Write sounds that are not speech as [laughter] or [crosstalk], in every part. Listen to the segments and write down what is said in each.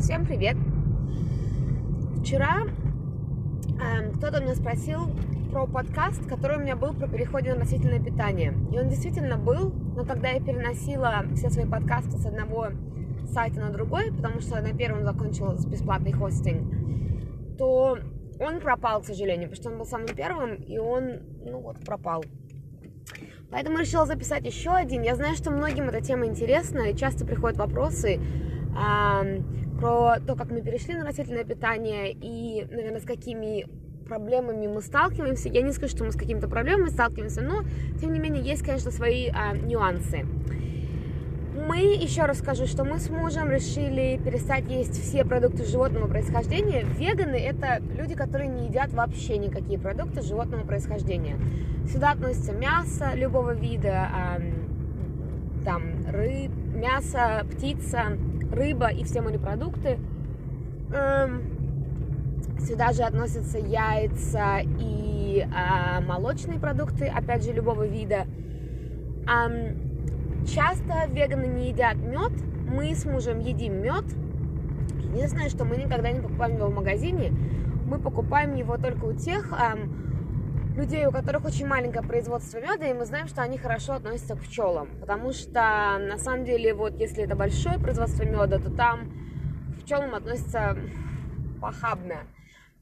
Всем привет! Вчера э, кто-то меня спросил про подкаст, который у меня был про переходе на растительное питание. И он действительно был, но когда я переносила все свои подкасты с одного сайта на другой, потому что на первом закончил бесплатный хостинг, то он пропал, к сожалению, потому что он был самым первым, и он, ну вот, пропал. Поэтому решила записать еще один. Я знаю, что многим эта тема интересна, и часто приходят вопросы про то, как мы перешли на растительное питание и, наверное, с какими проблемами мы сталкиваемся. Я не скажу, что мы с какими-то проблемами сталкиваемся, но, тем не менее, есть, конечно, свои э, нюансы. Мы, еще расскажу, что мы с мужем решили перестать есть все продукты животного происхождения. Веганы – это люди, которые не едят вообще никакие продукты животного происхождения. Сюда относятся мясо любого вида, там рыб, мясо, птица, рыба и все морепродукты. Эм, сюда же относятся яйца и а, молочные продукты, опять же, любого вида. Часто веганы не едят мед. Мы с мужем едим мед. Единственное, что мы никогда не покупаем его в магазине. Мы покупаем его только у тех людей, у которых очень маленькое производство меда, и мы знаем, что они хорошо относятся к пчелам. Потому что, на самом деле, вот если это большое производство меда, то там к пчелам относятся похабно.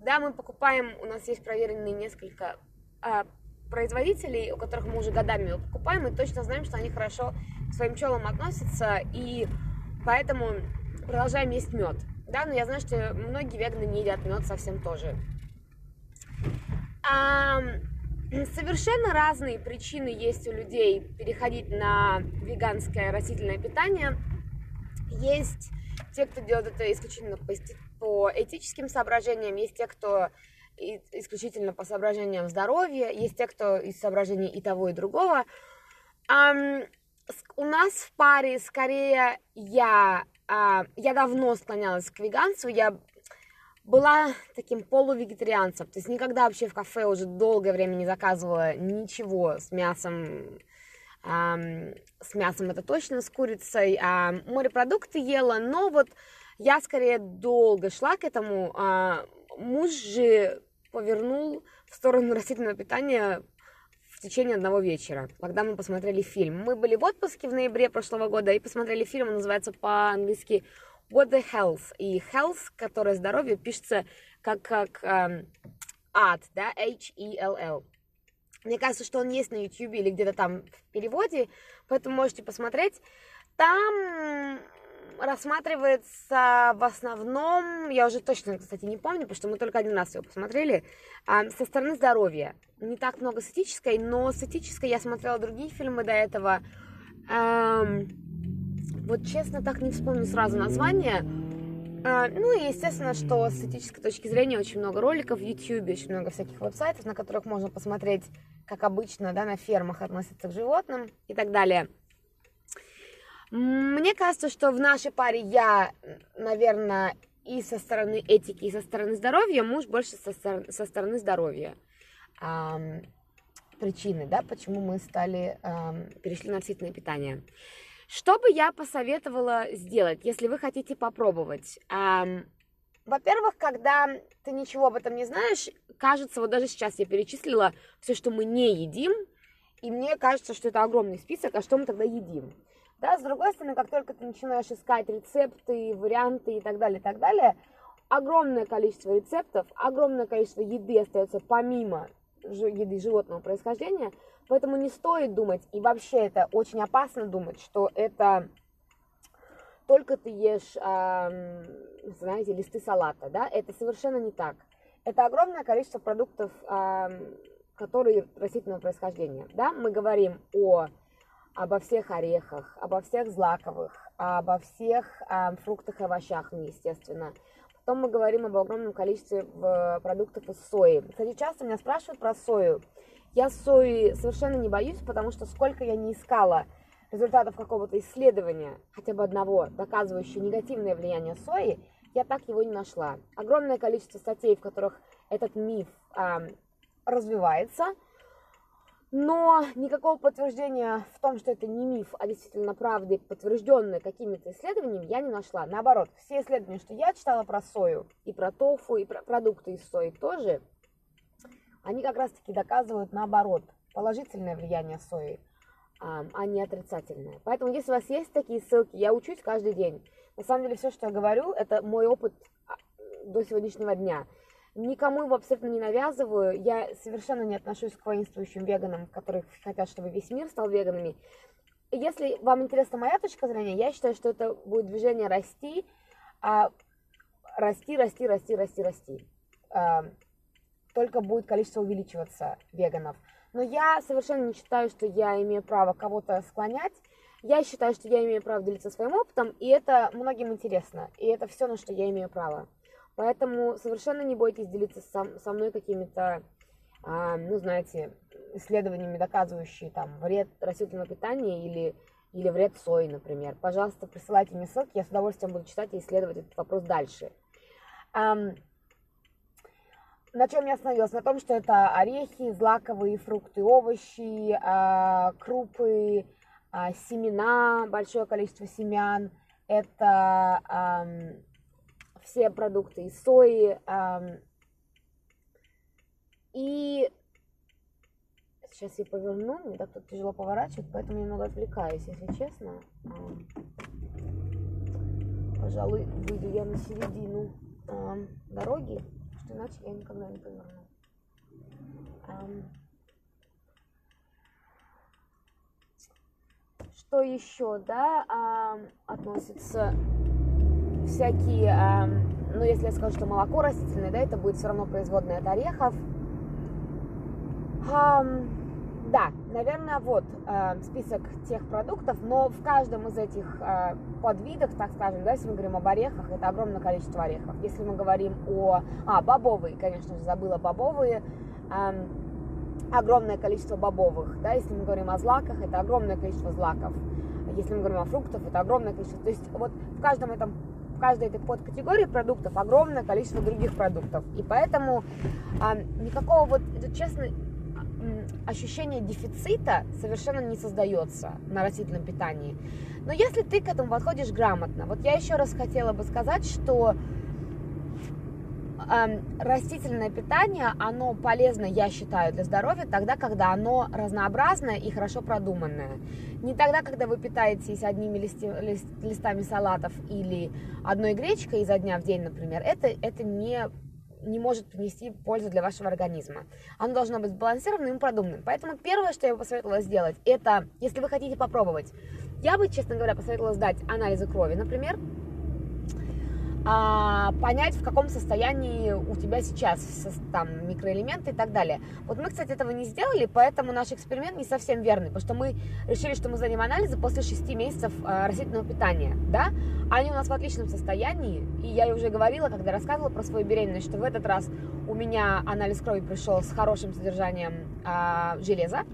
Да, мы покупаем, у нас есть проверенные несколько э, производителей, у которых мы уже годами его покупаем, мы точно знаем, что они хорошо к своим пчелам относятся, и поэтому продолжаем есть мед. Да, но я знаю, что многие веганы не едят мед совсем тоже. А, совершенно разные причины есть у людей переходить на веганское растительное питание. Есть те, кто делает это исключительно по, этическим соображениям, есть те, кто исключительно по соображениям здоровья, есть те, кто из соображений и того, и другого. У нас в паре скорее я, uh, я давно склонялась к веганству, я была таким полувегетарианцем, то есть никогда вообще в кафе уже долгое время не заказывала ничего с мясом, um, с мясом это точно, с курицей, а морепродукты ела, но вот я скорее долго шла к этому, а муж же повернул в сторону растительного питания в течение одного вечера, когда мы посмотрели фильм. Мы были в отпуске в ноябре прошлого года и посмотрели фильм, он называется по-английски What the Health. И health, которое здоровье, пишется как, как эм, ад, да, H-E-L-L. Мне кажется, что он есть на YouTube или где-то там в переводе, поэтому можете посмотреть. Там рассматривается в основном, я уже точно, кстати, не помню, потому что мы только один раз его посмотрели, а, со стороны здоровья. Не так много с этической, но с этической я смотрела другие фильмы до этого. Вот честно, так не вспомню сразу название. А, ну и естественно, что с этической точки зрения очень много роликов в YouTube, очень много всяких веб-сайтов, на которых можно посмотреть, как обычно, да, на фермах относятся к животным и так далее. Мне кажется, что в нашей паре я, наверное, и со стороны этики, и со стороны здоровья, муж больше со, со стороны здоровья. Эм, причины, да, почему мы стали, эм, перешли на растительное питание. Что бы я посоветовала сделать, если вы хотите попробовать? Во-первых, когда ты ничего об этом не знаешь, кажется, вот даже сейчас я перечислила все, что мы не едим, и мне кажется, что это огромный список, а что мы тогда едим? Да, с другой стороны, как только ты начинаешь искать рецепты, варианты и так далее, и так далее, огромное количество рецептов, огромное количество еды остается помимо еды животного происхождения, поэтому не стоит думать, и вообще это очень опасно думать, что это только ты ешь, э, знаете, листы салата, да, это совершенно не так. Это огромное количество продуктов, э, которые растительного происхождения, да, мы говорим о обо всех орехах, обо всех злаковых, обо всех э, фруктах и овощах, естественно. Потом мы говорим об огромном количестве продуктов из сои. Кстати, часто меня спрашивают про сою. Я сои совершенно не боюсь, потому что сколько я не искала результатов какого-то исследования, хотя бы одного, доказывающего негативное влияние сои, я так его не нашла. Огромное количество статей, в которых этот миф э, развивается – Но никакого подтверждения в том, что это не миф, а действительно правда, подтвержденное какими-то исследованиями, я не нашла. Наоборот, все исследования, что я читала про сою, и про тофу, и про продукты из сои тоже, они как раз-таки доказывают наоборот, положительное влияние сои, а не отрицательное. Поэтому, если у вас есть такие ссылки, я учусь каждый день. На самом деле, все, что я говорю, это мой опыт а, до сегодняшнего дня. Никому его абсолютно не навязываю. Я совершенно не отношусь к воинствующим веганам, которые хотят, чтобы весь мир стал веганами. Если вам интересна моя точка зрения, я считаю, что это будет движение расти, а, расти, расти, расти, расти, расти. Только будет количество увеличиваться веганов. Но я совершенно не считаю, что я имею право кого-то склонять. Я считаю, что я имею право делиться своим опытом, и это многим интересно. И это все, на что я имею право. Поэтому совершенно не бойтесь делиться со, со мной какими-то, а, ну, знаете, исследованиями, доказывающими там вред растительного питания или, или вред сои, например. Пожалуйста, присылайте мне ссылки, я с удовольствием буду читать и исследовать этот вопрос дальше. Um, на чем я остановилась? На том, что это орехи, злаковые фрукты, овощи, э, крупы, э, семена, большое количество семян. Это все продукты из сои. И сейчас я поверну, мне так тут тяжело поворачивать, поэтому немного отвлекаюсь, если честно. Пожалуй, выйду я на середину дороги, иначе я никогда не поверну. Что еще, да, относится всякие, э, ну, если я скажу, что молоко растительное, да, это будет все равно производное от орехов. Э, да, наверное, вот э, список тех продуктов, но в каждом из этих э, подвидов, так скажем, да, если мы говорим об орехах, это огромное количество орехов. Если мы говорим о... А, бобовые, конечно же, забыла бобовые. Э, огромное количество бобовых, да, если мы говорим о злаках, это огромное количество злаков. Если мы говорим о фруктах, это огромное количество. То есть вот в каждом этом в каждой этой подкатегории продуктов огромное количество других продуктов. И поэтому а, никакого вот, честно, ощущения дефицита совершенно не создается на растительном питании. Но если ты к этому подходишь грамотно, вот я еще раз хотела бы сказать, что растительное питание, оно полезно, я считаю, для здоровья тогда, когда оно разнообразное и хорошо продуманное. Не тогда, когда вы питаетесь одними листи, лист, листами салатов или одной гречкой изо дня в день, например. Это, это не, не может принести пользу для вашего организма. Оно должно быть сбалансированным и продуманным. Поэтому первое, что я бы посоветовала сделать, это, если вы хотите попробовать, я бы, честно говоря, посоветовала сдать анализы крови, например, а, понять, в каком состоянии у тебя сейчас там микроэлементы и так далее. Вот мы, кстати, этого не сделали, поэтому наш эксперимент не совсем верный, потому что мы решили, что мы сдадим анализы после 6 месяцев а, растительного питания, да? Они у нас в отличном состоянии, и я уже говорила, когда рассказывала про свою беременность, что в этот раз у меня анализ крови пришел с хорошим содержанием а, железа,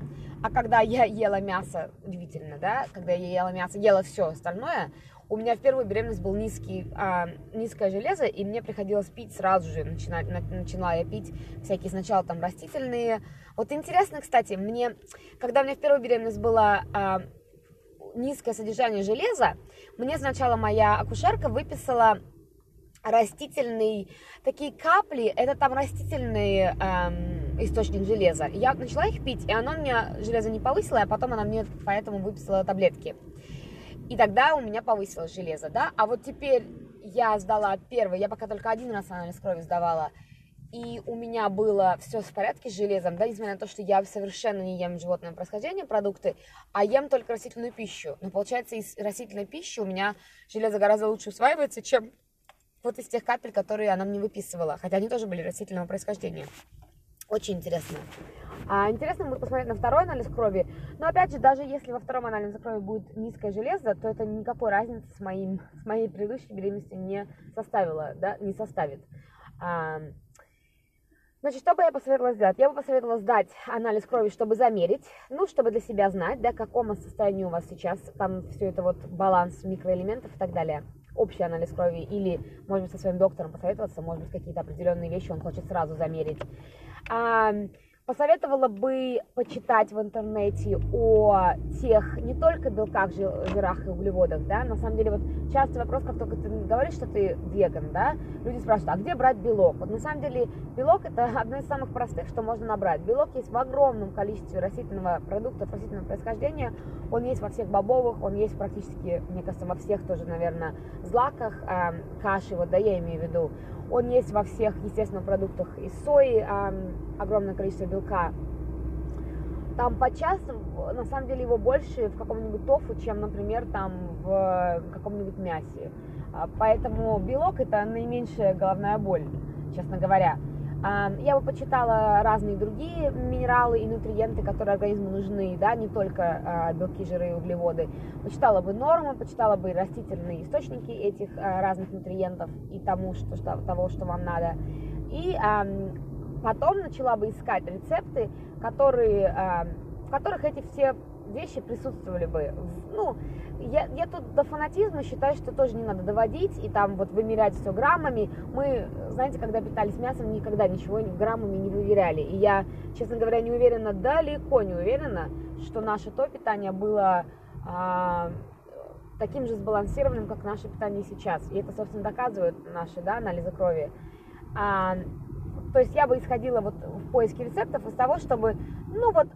а когда я ела мясо, удивительно, да, когда я ела мясо, ела все остальное, у меня в первую беременность был низкий, а, низкое железо, и мне приходилось пить сразу же, начинать, я пить всякие сначала там растительные. Вот интересно, кстати, мне, когда у меня в первую беременность было а, низкое содержание железа, мне сначала моя акушерка выписала растительные такие капли, это там растительный эм, источник железа. Я начала их пить, и оно мне железо не повысило, а потом она мне поэтому выписала таблетки. И тогда у меня повысилось железо, да. А вот теперь я сдала первый, я пока только один раз анализ крови сдавала, и у меня было все в порядке с железом, да, несмотря на то, что я совершенно не ем животное происхождения продукты, а ем только растительную пищу. Но получается, из растительной пищи у меня железо гораздо лучше усваивается, чем вот из тех капель, которые она мне выписывала, хотя они тоже были растительного происхождения. Очень интересно. А интересно будет посмотреть на второй анализ крови. Но опять же, даже если во втором анализе крови будет низкое железо, то это никакой разницы с, моим, с моей предыдущей беременностью не составило, да, не составит. А, значит, что бы я посоветовала сделать? Я бы посоветовала сдать анализ крови, чтобы замерить, ну, чтобы для себя знать, да, в каком состоянии у вас сейчас, там все это вот баланс микроэлементов и так далее общий анализ крови или, может быть, со своим доктором посоветоваться, может быть, какие-то определенные вещи он хочет сразу замерить. Посоветовала бы почитать в интернете о тех не только белках, жирах и углеводах, да, на самом деле вот частый вопрос, как только ты говоришь, что ты веган, да, люди спрашивают, а где брать белок? Вот на самом деле белок это [laughs] одно из самых простых, что можно набрать. Белок есть в огромном количестве растительного продукта, растительного происхождения, он есть во всех бобовых, он есть практически, мне кажется, во всех тоже, наверное, злаках, э, каши, вот да, я имею в виду, он есть во всех, естественно, продуктах из сои, э, огромное количество белка. Там подчас, на самом деле, его больше в каком-нибудь тофу, чем, например, там в каком-нибудь мясе. А, поэтому белок это наименьшая головная боль, честно говоря. А, я бы почитала разные другие минералы и нутриенты, которые организму нужны, да, не только а, белки, жиры и углеводы. Почитала бы нормы, почитала бы растительные источники этих разных нутриентов и тому, что, что, того, что вам надо. И потом начала бы искать рецепты, которые, в которых эти все вещи присутствовали бы. Ну, я, я тут до фанатизма считаю, что тоже не надо доводить и там вот вымерять все граммами. Мы, знаете, когда питались мясом, никогда ничего граммами не выверяли. И я, честно говоря, не уверена, далеко не уверена, что наше то питание было а, таким же сбалансированным, как наше питание сейчас. И это, собственно, доказывают наши да, анализы крови. А, то есть я бы исходила вот в поиске рецептов из того, чтобы, ну вот,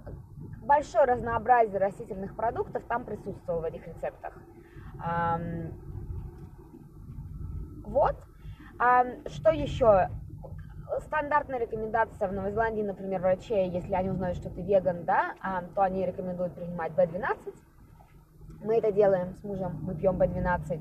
большое разнообразие растительных продуктов там присутствовало в этих рецептах. Вот. Что еще? Стандартная рекомендация в Новой Зеландии, например, врачей, если они узнают, что ты веган, да, то они рекомендуют принимать B12. Мы это делаем с мужем, мы пьем B12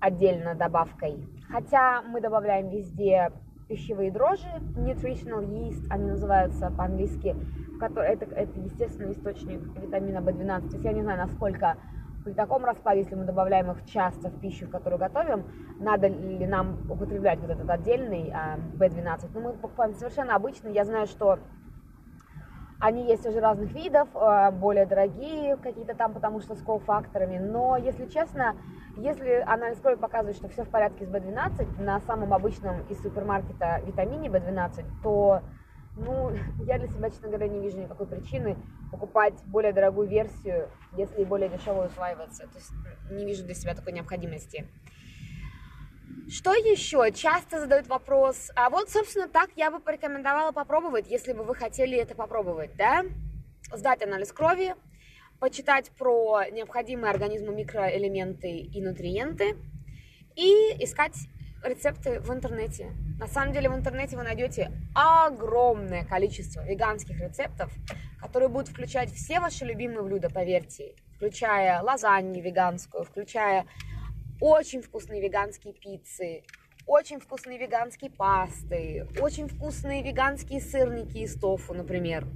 отдельно добавкой. Хотя мы добавляем везде пищевые дрожжи, nutritional yeast, они называются по-английски, который, это, это естественный источник витамина В12. То есть я не знаю, насколько при таком раскладе, если мы добавляем их часто в пищу, которую готовим, надо ли нам употреблять вот этот отдельный а, B12. Но мы покупаем совершенно обычный. Я знаю, что они есть уже разных видов, а, более дорогие какие-то там, потому что с кофакторами. Но, если честно, если анализ крови показывает, что все в порядке с B12, на самом обычном из супермаркета витамине B12, то ну, [laughs] я для себя, честно говоря, не вижу никакой причины покупать более дорогую версию, если более дешевую усваивается. То есть не вижу для себя такой необходимости. Что еще? Часто задают вопрос, а вот, собственно, так я бы порекомендовала попробовать, если бы вы хотели это попробовать, да? Сдать анализ крови, почитать про необходимые организму микроэлементы и нутриенты и искать рецепты в интернете. На самом деле в интернете вы найдете огромное количество веганских рецептов, которые будут включать все ваши любимые блюда, поверьте, включая лазанью веганскую, включая очень вкусные веганские пиццы, очень вкусные веганские пасты, очень вкусные веганские сырники из тофу, например.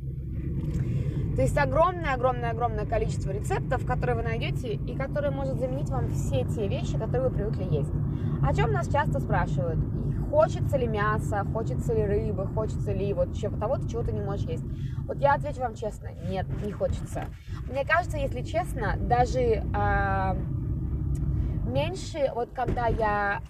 То есть огромное-огромное-огромное количество рецептов, которые вы найдете и которые может заменить вам все те вещи, которые вы привыкли есть. О чем нас часто спрашивают? Хочется ли мясо, хочется ли рыбы, хочется ли вот чего того-то, чего ты не можешь есть. Вот я отвечу вам честно, нет, не хочется. Мне кажется, если честно, даже э, меньше, вот когда я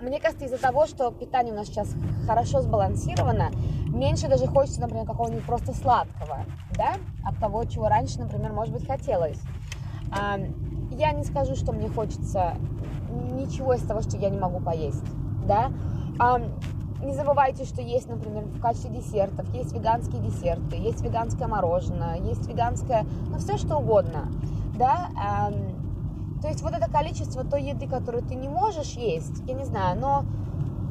мне кажется, из-за того, что питание у нас сейчас хорошо сбалансировано, меньше даже хочется, например, какого-нибудь просто сладкого, да, от того, чего раньше, например, может быть, хотелось. А, я не скажу, что мне хочется ничего из того, что я не могу поесть, да. А, не забывайте, что есть, например, в качестве десертов, есть веганские десерты, есть веганское мороженое, есть веганское, ну, все что угодно, да. То есть вот это количество той еды, которую ты не можешь есть, я не знаю, но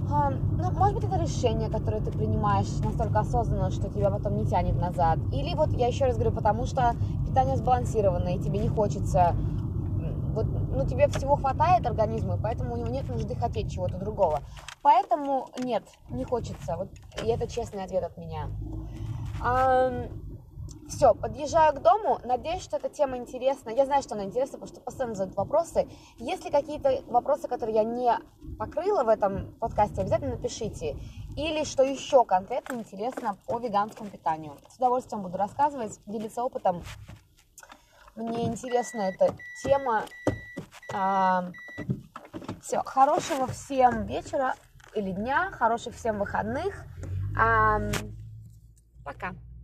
а, ну, может быть, это решение, которое ты принимаешь настолько осознанно, что тебя потом не тянет назад. Или вот я еще раз говорю, потому что питание сбалансированное, и тебе не хочется вот, ну, тебе всего хватает организму, поэтому у него нет нужды хотеть чего-то другого. Поэтому нет, не хочется. Вот, и это честный ответ от меня. Все, подъезжаю к дому. Надеюсь, что эта тема интересна. Я знаю, что она интересна, потому что постоянно задают вопросы. Если какие-то вопросы, которые я не покрыла в этом подкасте, обязательно напишите. Или что еще конкретно интересно по веганскому питанию. С удовольствием буду рассказывать, делиться опытом. Мне интересна эта тема. А, все, хорошего всем вечера или дня, хороших всем выходных. Пока.